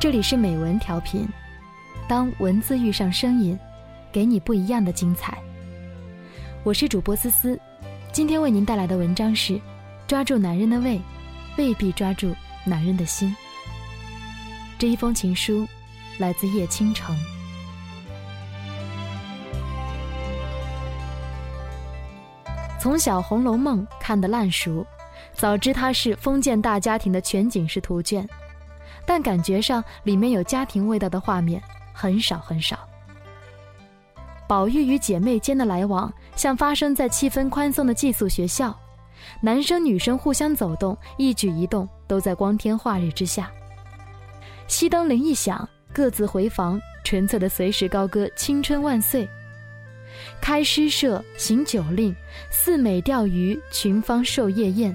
这里是美文调频，当文字遇上声音，给你不一样的精彩。我是主播思思，今天为您带来的文章是：抓住男人的胃，未必抓住男人的心。这一封情书来自叶倾城。从小《红楼梦》看得烂熟，早知它是封建大家庭的全景式图卷。但感觉上里面有家庭味道的画面很少很少。宝玉与姐妹间的来往像发生在气氛宽松的寄宿学校，男生女生互相走动，一举一动都在光天化日之下。熄灯铃一响，各自回房，纯粹的随时高歌青春万岁。开诗社，行酒令，四美钓鱼，群芳授夜宴。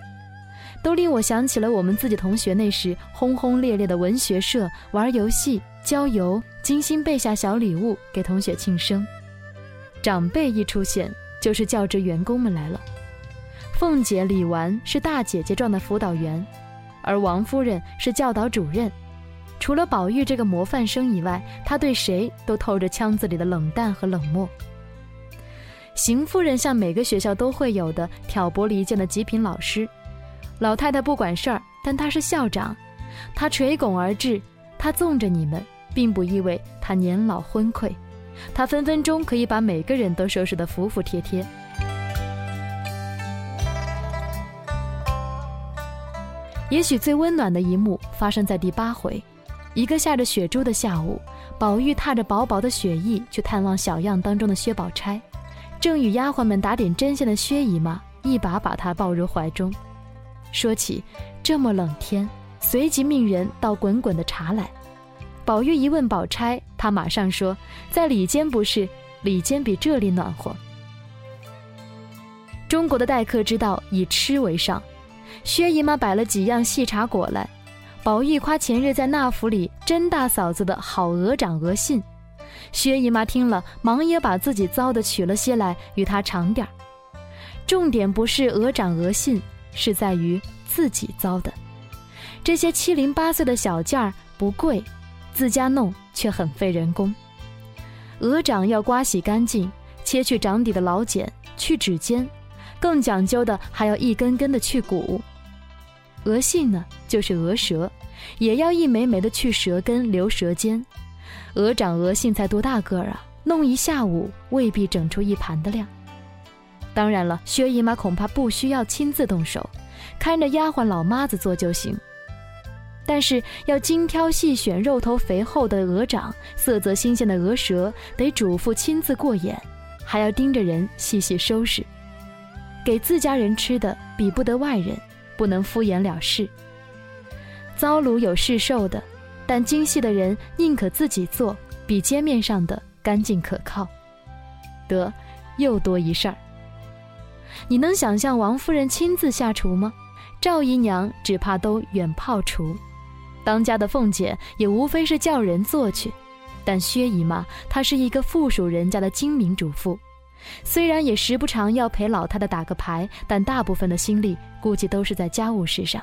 都令我想起了我们自己同学那时轰轰烈烈的文学社，玩游戏、郊游，精心备下小礼物给同学庆生。长辈一出现，就是教职员工们来了。凤姐李纨是大姐姐状的辅导员，而王夫人是教导主任。除了宝玉这个模范生以外，他对谁都透着腔子里的冷淡和冷漠。邢夫人像每个学校都会有的挑拨离间的极品老师。老太太不管事儿，但她是校长，她垂拱而治，她纵着你们，并不意味她年老昏聩，她分分钟可以把每个人都收拾得服服帖帖。也许最温暖的一幕发生在第八回，一个下着雪珠的下午，宝玉踏着薄薄的雪意去探望小样当中的薛宝钗，正与丫鬟们打点针线的薛姨妈一把把她抱入怀中。说起这么冷天，随即命人倒滚滚的茶来。宝玉一问宝钗，她马上说：“在里间不是，里间比这里暖和。”中国的待客之道以吃为上，薛姨妈摆了几样细茶果来。宝玉夸前日在那府里甄大嫂子的好鹅掌鹅信，薛姨妈听了，忙也把自己糟的取了些来与他尝点儿。重点不是鹅掌鹅信。是在于自己糟的，这些七零八碎的小件儿不贵，自家弄却很费人工。鹅掌要刮洗干净，切去掌底的老茧，去指尖，更讲究的还要一根根的去骨。鹅信呢，就是鹅舌，也要一枚枚的去舌根，留舌尖。鹅掌鹅信才多大个儿啊，弄一下午未必整出一盘的量。当然了，薛姨妈恐怕不需要亲自动手，看着丫鬟老妈子做就行。但是要精挑细选肉头肥厚的鹅掌，色泽新鲜的鹅舌，得主咐亲自过眼，还要盯着人细细收拾。给自家人吃的，比不得外人，不能敷衍了事。糟卤有市售的，但精细的人宁可自己做，比街面上的干净可靠。得，又多一事儿。你能想象王夫人亲自下厨吗？赵姨娘只怕都远泡厨，当家的凤姐也无非是叫人做去。但薛姨妈她是一个附属人家的精明主妇，虽然也时不常要陪老太太打个牌，但大部分的心力估计都是在家务事上。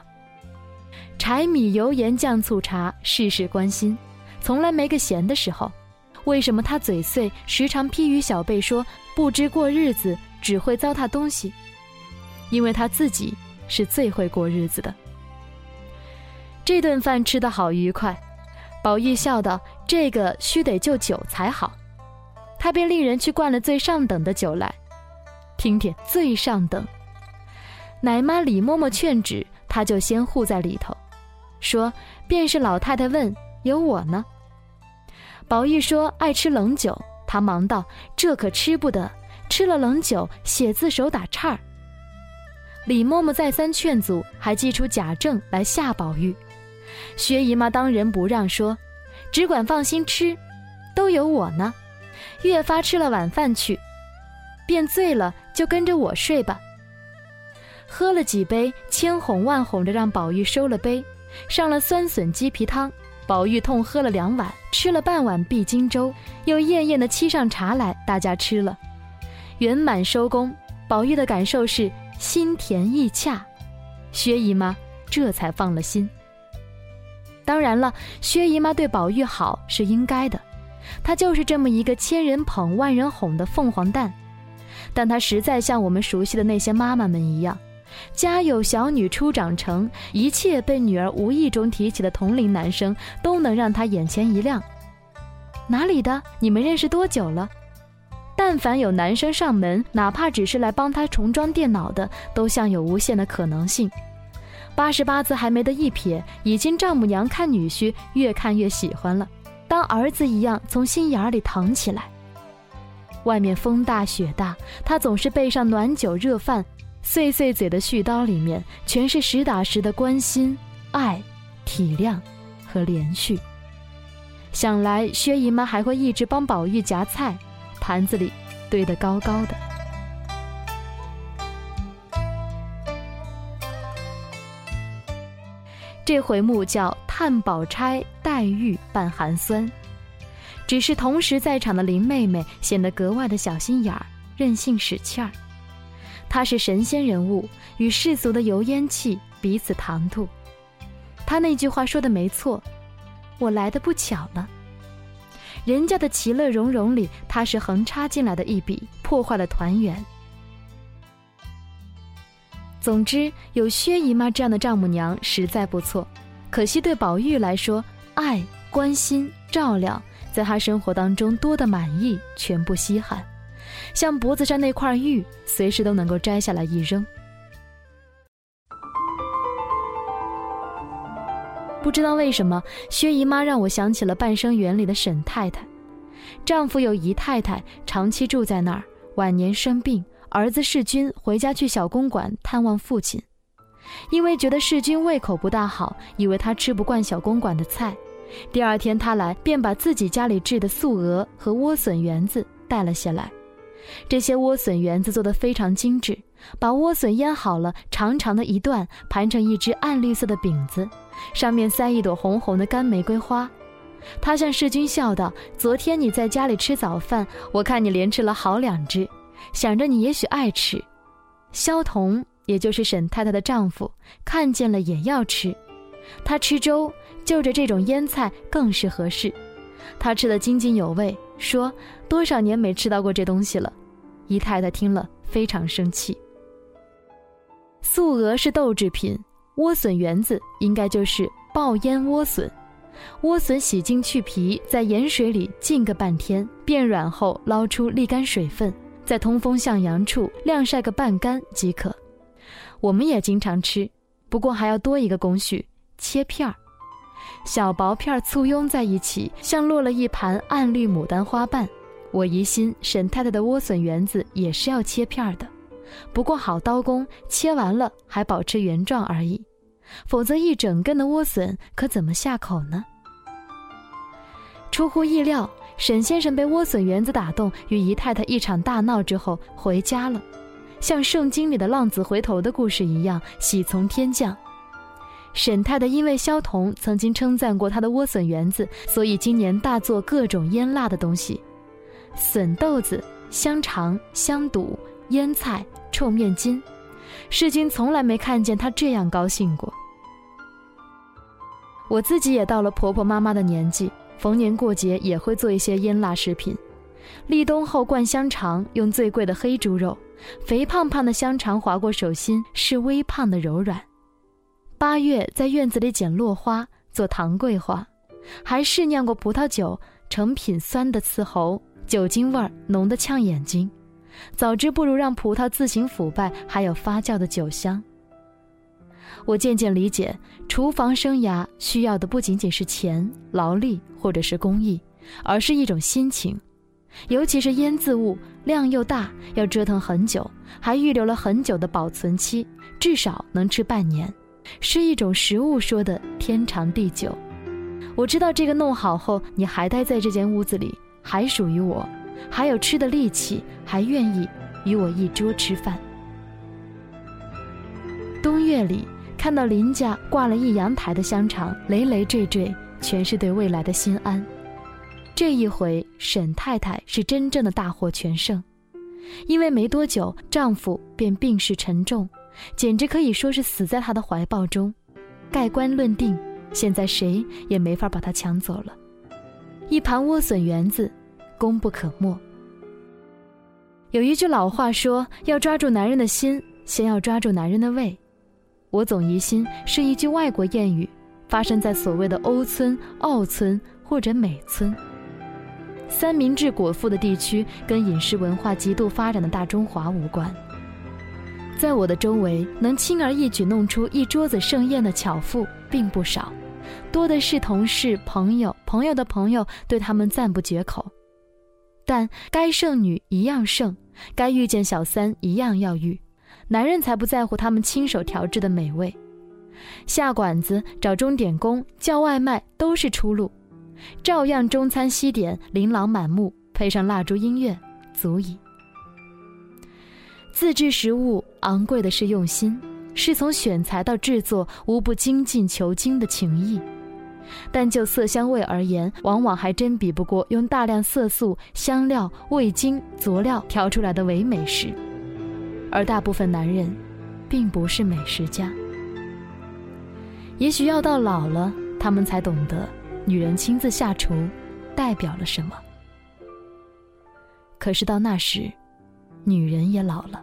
柴米油盐酱醋茶，事事关心，从来没个闲的时候。为什么她嘴碎，时常批语小辈说不知过日子？只会糟蹋东西，因为他自己是最会过日子的。这顿饭吃得好愉快，宝玉笑道：“这个须得就酒才好。”他便令人去灌了最上等的酒来，听听最上等。奶妈李嬷嬷劝止，他就先护在里头，说：“便是老太太问，有我呢。”宝玉说：“爱吃冷酒。”他忙道：“这可吃不得。”吃了冷酒，写字手打颤儿。李嬷嬷再三劝阻，还寄出贾政来吓宝玉。薛姨妈当仁不让，说：“只管放心吃，都有我呢。”越发吃了晚饭去，便醉了，就跟着我睡吧。喝了几杯，千哄万哄着让宝玉收了杯，上了酸笋鸡皮汤。宝玉痛喝了两碗，吃了半碗碧金粥，又艳艳的沏上茶来，大家吃了。圆满收工，宝玉的感受是心甜意洽，薛姨妈这才放了心。当然了，薛姨妈对宝玉好是应该的，她就是这么一个千人捧万人哄的凤凰蛋。但她实在像我们熟悉的那些妈妈们一样，家有小女初长成，一切被女儿无意中提起的同龄男生都能让她眼前一亮。哪里的？你们认识多久了？但凡有男生上门，哪怕只是来帮她重装电脑的，都像有无限的可能性。八十八字还没得一撇，已经丈母娘看女婿越看越喜欢了，当儿子一样从心眼里疼起来。外面风大雪大，他总是备上暖酒热饭，碎碎嘴的絮叨里面全是实打实的关心、爱、体谅和连续。想来薛姨妈还会一直帮宝玉夹菜，盘子里堆得高高的。这回目叫“探宝钗黛玉扮寒酸”，只是同时在场的林妹妹显得格外的小心眼儿、任性使气儿。她是神仙人物，与世俗的油烟气彼此唐突。她那句话说的没错，我来的不巧了。人家的其乐融融里，她是横插进来的一笔，破坏了团圆。总之，有薛姨妈这样的丈母娘实在不错。可惜对宝玉来说，爱、关心、照料，在他生活当中多的满意，全不稀罕。像脖子上那块玉，随时都能够摘下来一扔。不知道为什么，薛姨妈让我想起了《半生缘》里的沈太太，丈夫有姨太太，长期住在那儿，晚年生病。儿子世军回家去小公馆探望父亲，因为觉得世军胃口不大好，以为他吃不惯小公馆的菜。第二天他来，便把自己家里制的素鹅和莴笋圆子带了下来。这些莴笋圆子做得非常精致，把莴笋腌好了，长长的一段，盘成一只暗绿色的饼子，上面塞一朵红红的干玫瑰花。他向世君笑道：“昨天你在家里吃早饭，我看你连吃了好两只。”想着你也许爱吃，萧童也就是沈太太的丈夫看见了也要吃，他吃粥就着这种腌菜更是合适，他吃得津津有味，说多少年没吃到过这东西了。姨太太听了非常生气。素鹅是豆制品，莴笋圆子应该就是爆腌莴笋，莴笋洗净去皮，在盐水里浸个半天，变软后捞出沥干水分。在通风向阳处晾晒个半干即可。我们也经常吃，不过还要多一个工序：切片儿。小薄片簇拥在一起，像落了一盘暗绿牡丹花瓣。我疑心沈太太的莴笋圆子也是要切片儿的，不过好刀工，切完了还保持原状而已。否则一整根的莴笋可怎么下口呢？出乎意料。沈先生被莴笋园子打动，与姨太太一场大闹之后回家了，像圣经里的浪子回头的故事一样，喜从天降。沈太太因为萧彤曾经称赞过她的莴笋园子，所以今年大做各种腌辣的东西：笋豆子、香肠、香肚、腌菜、臭面筋。世君从来没看见他这样高兴过。我自己也到了婆婆妈妈的年纪。逢年过节也会做一些腌辣食品，立冬后灌香肠，用最贵的黑猪肉，肥胖胖的香肠划过手心是微胖的柔软。八月在院子里捡落花做糖桂花，还试酿过葡萄酒，成品酸的刺喉，酒精味儿浓得呛眼睛。早知不如让葡萄自行腐败，还有发酵的酒香。我渐渐理解，厨房生涯需要的不仅仅是钱、劳力或者是工艺，而是一种心情。尤其是腌渍物量又大，要折腾很久，还预留了很久的保存期，至少能吃半年，是一种食物说的天长地久。我知道这个弄好后，你还待在这间屋子里，还属于我，还有吃的力气，还愿意与我一桌吃饭。冬月里。看到林家挂了一阳台的香肠，累累赘赘，全是对未来的心安。这一回，沈太太是真正的大获全胜，因为没多久，丈夫便病势沉重，简直可以说是死在她的怀抱中。盖棺论定，现在谁也没法把她抢走了。一盘莴笋园子，功不可没。有一句老话说：“要抓住男人的心，先要抓住男人的胃。”我总疑心是一句外国谚语，发生在所谓的欧村、澳村或者美村。三明治果腹的地区跟饮食文化极度发展的大中华无关。在我的周围，能轻而易举弄出一桌子盛宴的巧妇并不少，多的是同事、朋友、朋友的朋友对他们赞不绝口。但该剩女一样剩，该遇见小三一样要遇，男人才不在乎他们亲手调制的美味。下馆子、找钟点工、叫外卖都是出路。照样中餐西点，琳琅满目，配上蜡烛音乐，足矣。自制食物昂贵的是用心，是从选材到制作无不精进求精的情谊。但就色香味而言，往往还真比不过用大量色素、香料、味精、佐料调出来的唯美食。而大部分男人，并不是美食家。也许要到老了，他们才懂得。女人亲自下厨，代表了什么？可是到那时，女人也老了。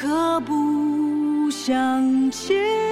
可不相见，